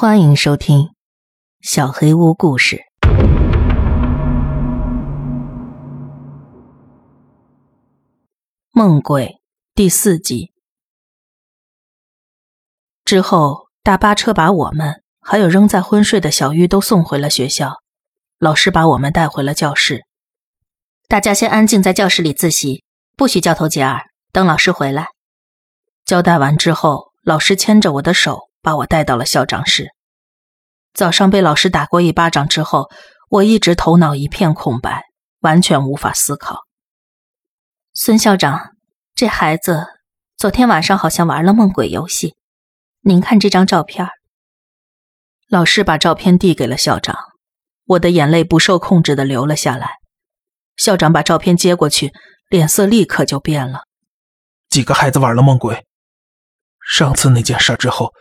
欢迎收听《小黑屋故事》梦鬼第四集。之后，大巴车把我们还有仍在昏睡的小玉都送回了学校。老师把我们带回了教室，大家先安静在教室里自习，不许交头接耳。等老师回来，交代完之后，老师牵着我的手。把我带到了校长室。早上被老师打过一巴掌之后，我一直头脑一片空白，完全无法思考。孙校长，这孩子昨天晚上好像玩了梦鬼游戏。您看这张照片。老师把照片递给了校长，我的眼泪不受控制的流了下来。校长把照片接过去，脸色立刻就变了。几个孩子玩了梦鬼。上次那件事之后。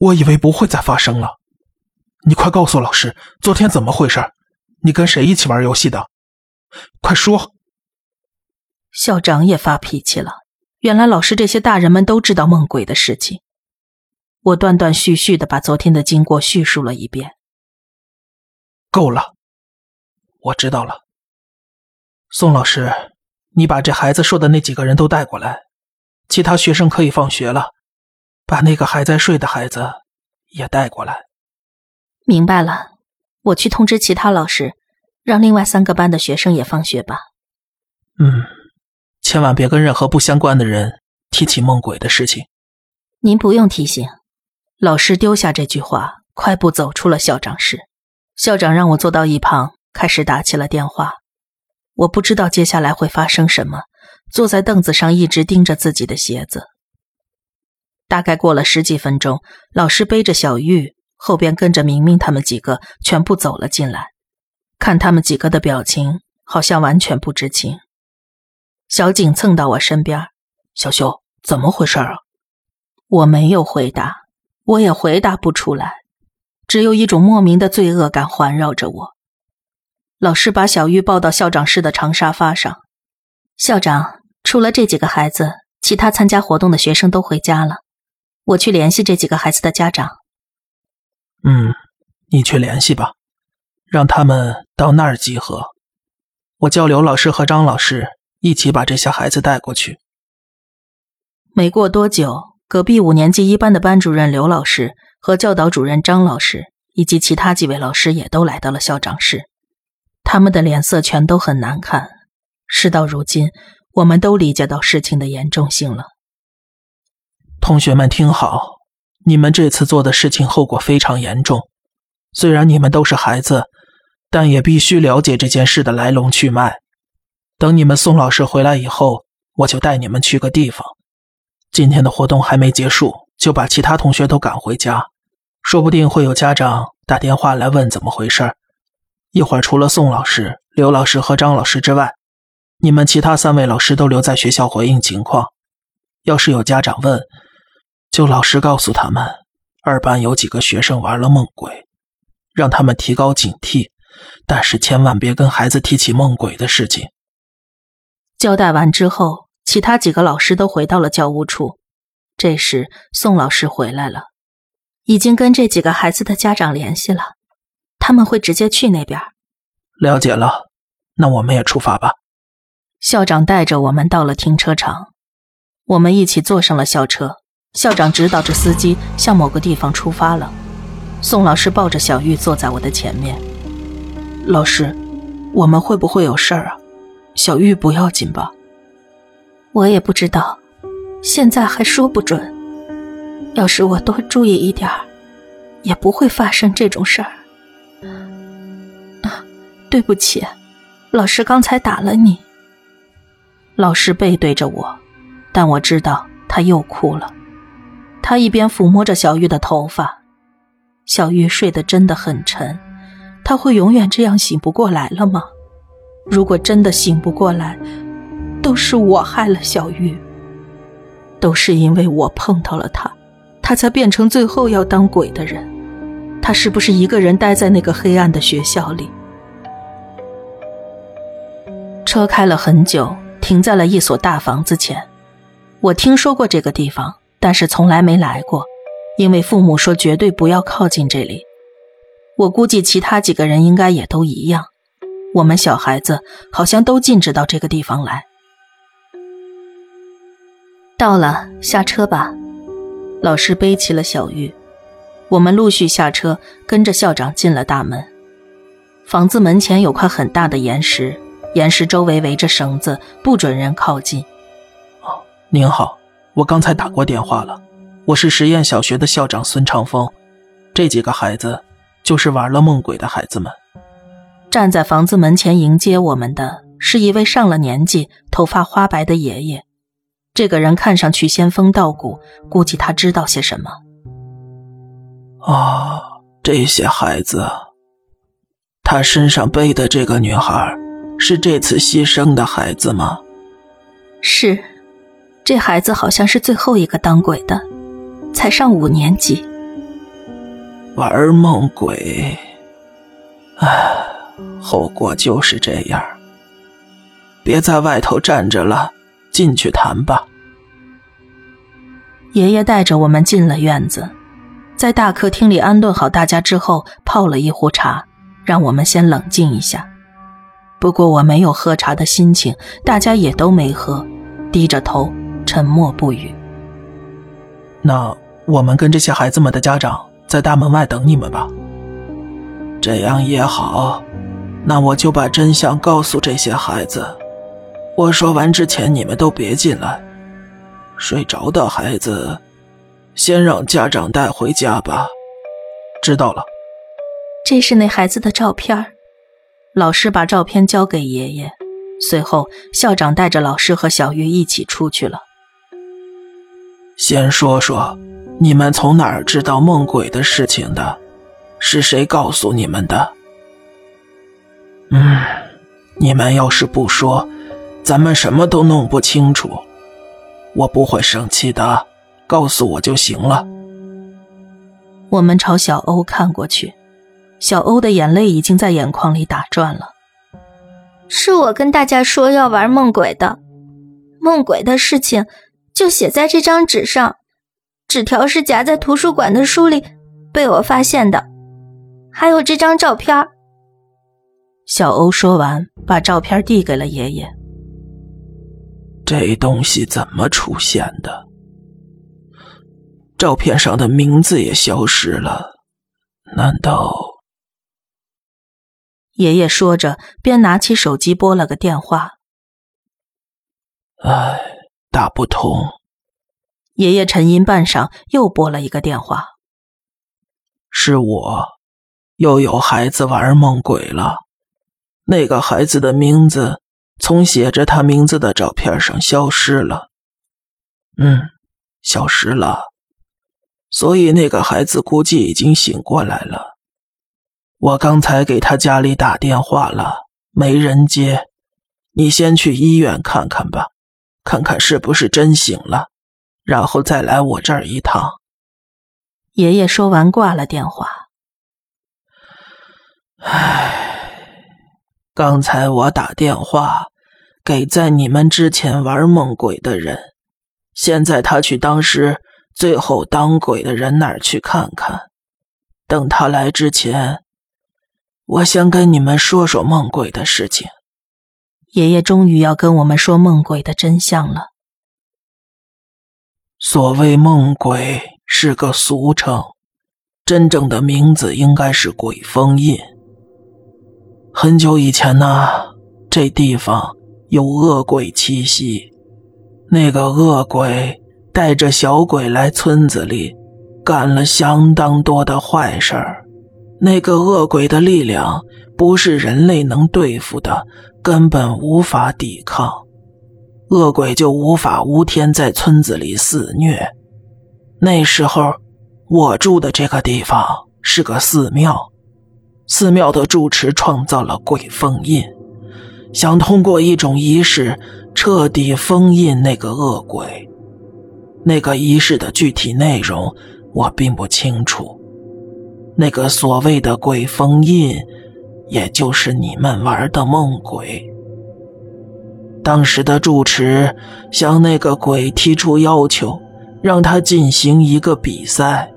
我以为不会再发生了，你快告诉老师，昨天怎么回事？你跟谁一起玩游戏的？快说！校长也发脾气了。原来老师这些大人们都知道梦鬼的事情。我断断续续的把昨天的经过叙述了一遍。够了，我知道了。宋老师，你把这孩子说的那几个人都带过来，其他学生可以放学了。把那个还在睡的孩子也带过来。明白了，我去通知其他老师，让另外三个班的学生也放学吧。嗯，千万别跟任何不相关的人提起梦鬼的事情。您不用提醒。老师丢下这句话，快步走出了校长室。校长让我坐到一旁，开始打起了电话。我不知道接下来会发生什么，坐在凳子上一直盯着自己的鞋子。大概过了十几分钟，老师背着小玉，后边跟着明明他们几个，全部走了进来。看他们几个的表情，好像完全不知情。小景蹭到我身边：“小秀，怎么回事啊？”我没有回答，我也回答不出来，只有一种莫名的罪恶感环绕着我。老师把小玉抱到校长室的长沙发上。校长，除了这几个孩子，其他参加活动的学生都回家了。我去联系这几个孩子的家长。嗯，你去联系吧，让他们到那儿集合。我叫刘老师和张老师一起把这些孩子带过去。没过多久，隔壁五年级一班的班主任刘老师和教导主任张老师以及其他几位老师也都来到了校长室，他们的脸色全都很难看。事到如今，我们都理解到事情的严重性了。同学们听好，你们这次做的事情后果非常严重。虽然你们都是孩子，但也必须了解这件事的来龙去脉。等你们宋老师回来以后，我就带你们去个地方。今天的活动还没结束，就把其他同学都赶回家。说不定会有家长打电话来问怎么回事。一会儿除了宋老师、刘老师和张老师之外，你们其他三位老师都留在学校回应情况。要是有家长问，就老实告诉他们，二班有几个学生玩了梦鬼，让他们提高警惕，但是千万别跟孩子提起梦鬼的事情。交代完之后，其他几个老师都回到了教务处。这时，宋老师回来了，已经跟这几个孩子的家长联系了，他们会直接去那边。了解了，那我们也出发吧。校长带着我们到了停车场，我们一起坐上了校车。校长指导着司机向某个地方出发了。宋老师抱着小玉坐在我的前面。老师，我们会不会有事儿啊？小玉不要紧吧？我也不知道，现在还说不准。要是我多注意一点儿，也不会发生这种事儿。啊，对不起，老师刚才打了你。老师背对着我，但我知道他又哭了。他一边抚摸着小玉的头发，小玉睡得真的很沉，他会永远这样醒不过来了吗？如果真的醒不过来，都是我害了小玉，都是因为我碰到了他，他才变成最后要当鬼的人。他是不是一个人待在那个黑暗的学校里？车开了很久，停在了一所大房子前。我听说过这个地方。但是从来没来过，因为父母说绝对不要靠近这里。我估计其他几个人应该也都一样。我们小孩子好像都禁止到这个地方来。到了，下车吧。老师背起了小玉，我们陆续下车，跟着校长进了大门。房子门前有块很大的岩石，岩石周围围着绳子，不准人靠近。哦，您好，我刚才打过电话了，我是实验小学的校长孙长风，这几个孩子就是玩了梦鬼的孩子们。站在房子门前迎接我们的是一位上了年纪、头发花白的爷爷。这个人看上去仙风道骨，估计他知道些什么。啊，这些孩子，他身上背的这个女孩，是这次牺牲的孩子吗？是，这孩子好像是最后一个当鬼的，才上五年级。玩梦鬼，唉。后果就是这样，别在外头站着了，进去谈吧。爷爷带着我们进了院子，在大客厅里安顿好大家之后，泡了一壶茶，让我们先冷静一下。不过我没有喝茶的心情，大家也都没喝，低着头沉默不语。那我们跟这些孩子们的家长在大门外等你们吧。这样也好。那我就把真相告诉这些孩子。我说完之前，你们都别进来。睡着的孩子，先让家长带回家吧。知道了。这是那孩子的照片。老师把照片交给爷爷，随后校长带着老师和小玉一起出去了。先说说，你们从哪儿知道梦鬼的事情的？是谁告诉你们的？嗯，你们要是不说，咱们什么都弄不清楚。我不会生气的，告诉我就行了。我们朝小欧看过去，小欧的眼泪已经在眼眶里打转了。是我跟大家说要玩梦鬼的，梦鬼的事情就写在这张纸上，纸条是夹在图书馆的书里被我发现的，还有这张照片。小欧说完，把照片递给了爷爷。这东西怎么出现的？照片上的名字也消失了，难道？爷爷说着，边拿起手机拨了个电话。唉，打不通。爷爷沉吟半晌，又拨了一个电话。是我，又有孩子玩梦鬼了。那个孩子的名字从写着他名字的照片上消失了，嗯，消失了，所以那个孩子估计已经醒过来了。我刚才给他家里打电话了，没人接。你先去医院看看吧，看看是不是真醒了，然后再来我这儿一趟。爷爷说完挂了电话。唉。刚才我打电话给在你们之前玩梦鬼的人，现在他去当时最后当鬼的人那儿去看看。等他来之前，我先跟你们说说梦鬼的事情。爷爷终于要跟我们说梦鬼的真相了。所谓梦鬼是个俗称，真正的名字应该是鬼封印。很久以前呢，这地方有恶鬼栖息。那个恶鬼带着小鬼来村子里，干了相当多的坏事儿。那个恶鬼的力量不是人类能对付的，根本无法抵抗。恶鬼就无法无天在村子里肆虐。那时候，我住的这个地方是个寺庙。寺庙的住持创造了鬼封印，想通过一种仪式彻底封印那个恶鬼。那个仪式的具体内容我并不清楚。那个所谓的鬼封印，也就是你们玩的梦鬼。当时的住持向那个鬼提出要求，让他进行一个比赛，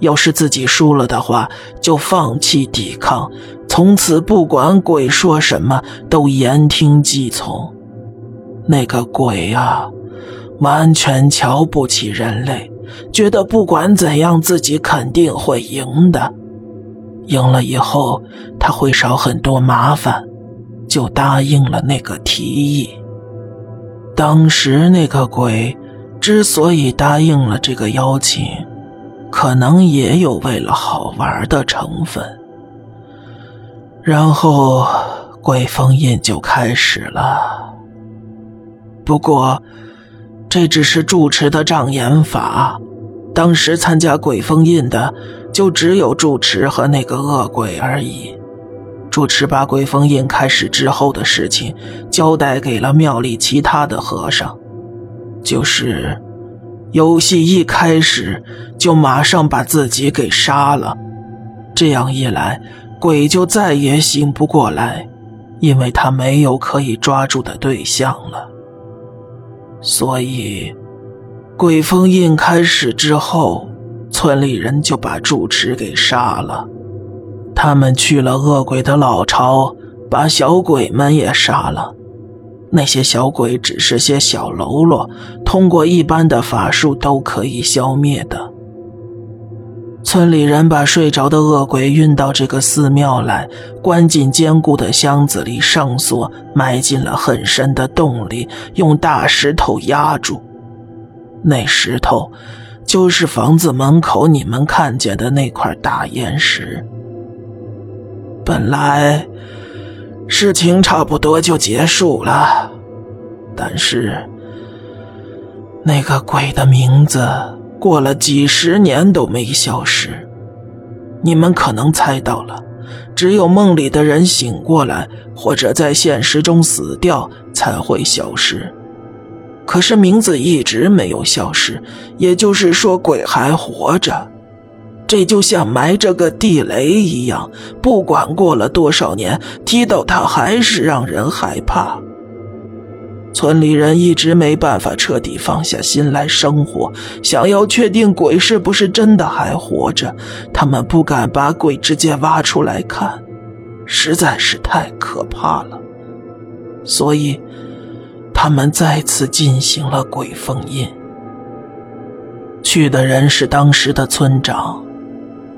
要是自己输了的话，就放弃抵抗，从此不管鬼说什么都言听计从。那个鬼啊，完全瞧不起人类，觉得不管怎样自己肯定会赢的。赢了以后他会少很多麻烦，就答应了那个提议。当时那个鬼之所以答应了这个邀请。可能也有为了好玩的成分，然后鬼封印就开始了。不过，这只是住持的障眼法。当时参加鬼封印的就只有住持和那个恶鬼而已。住持把鬼封印开始之后的事情交代给了庙里其他的和尚，就是。游戏一开始就马上把自己给杀了，这样一来，鬼就再也醒不过来，因为他没有可以抓住的对象了。所以，鬼封印开始之后，村里人就把住持给杀了。他们去了恶鬼的老巢，把小鬼们也杀了。那些小鬼只是些小喽啰，通过一般的法术都可以消灭的。村里人把睡着的恶鬼运到这个寺庙来，关进坚固的箱子里，上锁，埋进了很深的洞里，用大石头压住。那石头，就是房子门口你们看见的那块大岩石。本来。事情差不多就结束了，但是那个鬼的名字过了几十年都没消失。你们可能猜到了，只有梦里的人醒过来或者在现实中死掉才会消失。可是名字一直没有消失，也就是说鬼还活着。这就像埋着个地雷一样，不管过了多少年，提到它还是让人害怕。村里人一直没办法彻底放下心来生活，想要确定鬼是不是真的还活着，他们不敢把鬼直接挖出来看，实在是太可怕了。所以，他们再次进行了鬼封印。去的人是当时的村长。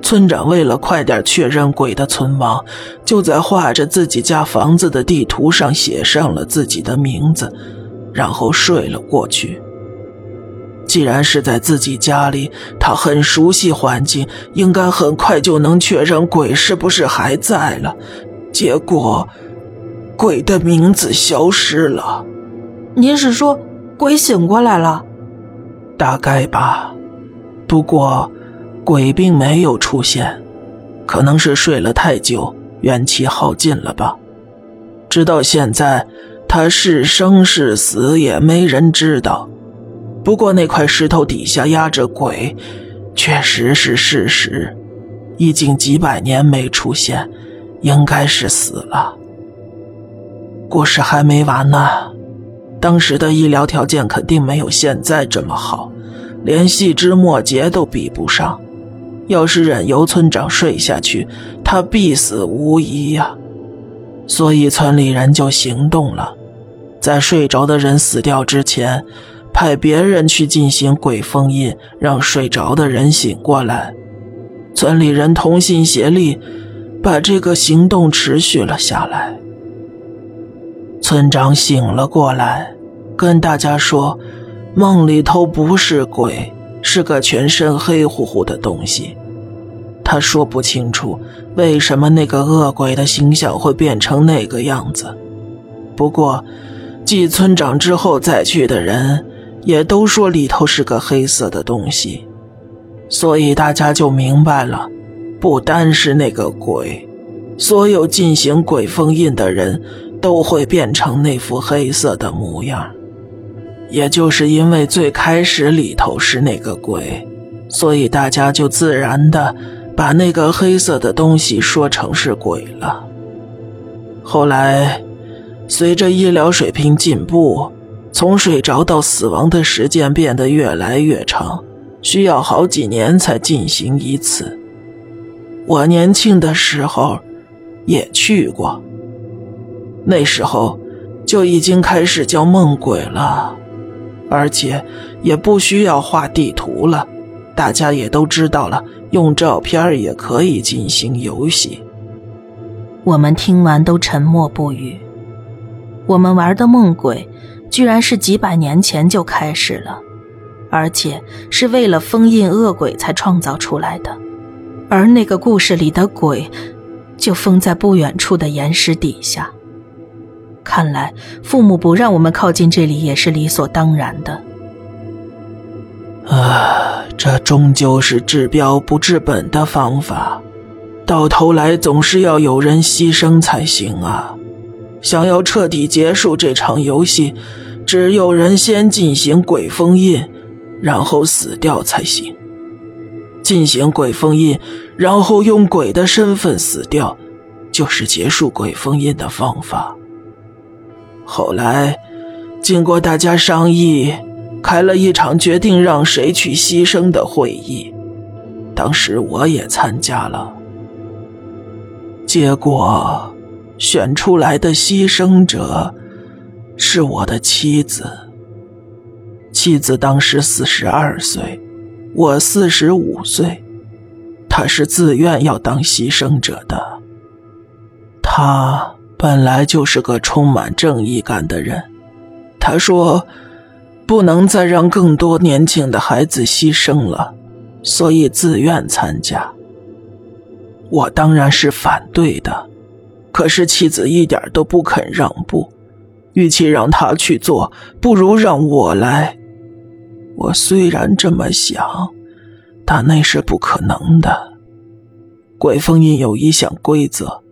村长为了快点确认鬼的存亡，就在画着自己家房子的地图上写上了自己的名字，然后睡了过去。既然是在自己家里，他很熟悉环境，应该很快就能确认鬼是不是还在了。结果，鬼的名字消失了。您是说鬼醒过来了？大概吧。不过。鬼并没有出现，可能是睡了太久，元气耗尽了吧。直到现在，他是生是死也没人知道。不过那块石头底下压着鬼，确实是事实。已经几百年没出现，应该是死了。故事还没完呢，当时的医疗条件肯定没有现在这么好，连细枝末节都比不上。要是任由村长睡下去，他必死无疑呀。所以村里人就行动了，在睡着的人死掉之前，派别人去进行鬼封印，让睡着的人醒过来。村里人同心协力，把这个行动持续了下来。村长醒了过来，跟大家说，梦里头不是鬼，是个全身黑乎乎的东西。他说不清楚为什么那个恶鬼的形象会变成那个样子，不过，继村长之后再去的人也都说里头是个黑色的东西，所以大家就明白了，不单是那个鬼，所有进行鬼封印的人都会变成那副黑色的模样。也就是因为最开始里头是那个鬼，所以大家就自然的。把那个黑色的东西说成是鬼了。后来，随着医疗水平进步，从睡着到死亡的时间变得越来越长，需要好几年才进行一次。我年轻的时候也去过，那时候就已经开始叫梦鬼了，而且也不需要画地图了，大家也都知道了，用照片也可以进行游戏。我们听完都沉默不语。我们玩的梦鬼，居然是几百年前就开始了，而且是为了封印恶鬼才创造出来的。而那个故事里的鬼，就封在不远处的岩石底下。看来父母不让我们靠近这里也是理所当然的。啊，这终究是治标不治本的方法，到头来总是要有人牺牲才行啊！想要彻底结束这场游戏，只有人先进行鬼封印，然后死掉才行。进行鬼封印，然后用鬼的身份死掉，就是结束鬼封印的方法。后来，经过大家商议，开了一场决定让谁去牺牲的会议。当时我也参加了，结果选出来的牺牲者是我的妻子。妻子当时四十二岁。我四十五岁，她是自愿要当牺牲者的。他本来就是个充满正义感的人。他说，不能再让更多年轻的孩子牺牲了，所以自愿参加。我当然是反对的，可是妻子一点都不肯让步。与其让他去做，不如让我来。我虽然这么想，但那是不可能的。鬼封印有一项规则：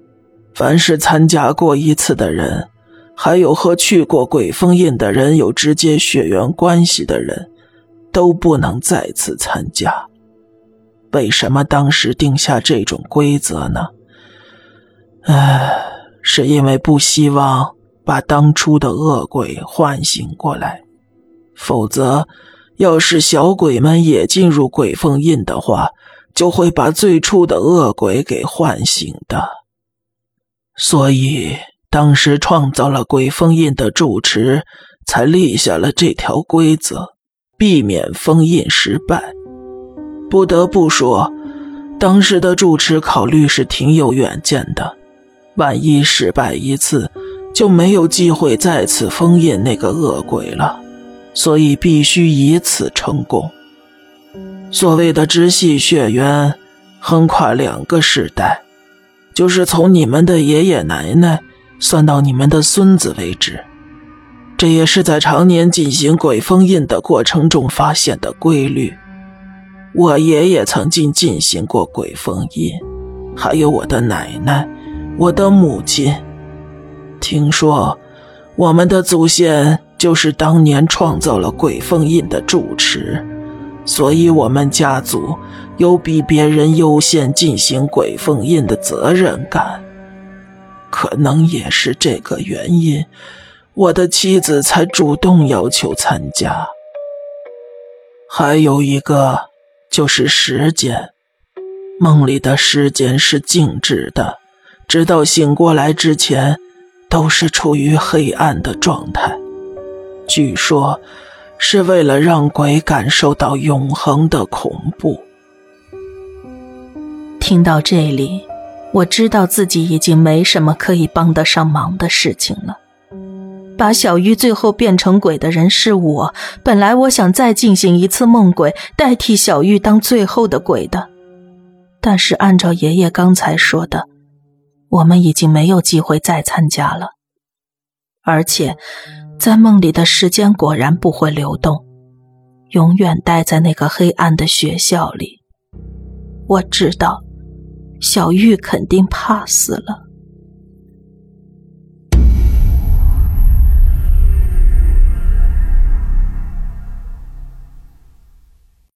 凡是参加过一次的人，还有和去过鬼封印的人有直接血缘关系的人，都不能再次参加。为什么当时定下这种规则呢？唉，是因为不希望把当初的恶鬼唤醒过来，否则。要是小鬼们也进入鬼封印的话，就会把最初的恶鬼给唤醒的。所以当时创造了鬼封印的住持，才立下了这条规则，避免封印失败。不得不说，当时的住持考虑是挺有远见的。万一失败一次，就没有机会再次封印那个恶鬼了。所以必须以此成功。所谓的直系血缘，横跨两个世代，就是从你们的爷爷奶奶算到你们的孙子为止。这也是在常年进行鬼封印的过程中发现的规律。我爷爷曾经进行过鬼封印，还有我的奶奶，我的母亲。听说我们的祖先。就是当年创造了鬼封印的住持，所以我们家族有比别人优先进行鬼封印的责任感。可能也是这个原因，我的妻子才主动要求参加。还有一个就是时间，梦里的时间是静止的，直到醒过来之前，都是处于黑暗的状态。据说，是为了让鬼感受到永恒的恐怖。听到这里，我知道自己已经没什么可以帮得上忙的事情了。把小玉最后变成鬼的人是我。本来我想再进行一次梦鬼，代替小玉当最后的鬼的。但是按照爷爷刚才说的，我们已经没有机会再参加了，而且。在梦里的时间果然不会流动，永远待在那个黑暗的学校里。我知道，小玉肯定怕死了。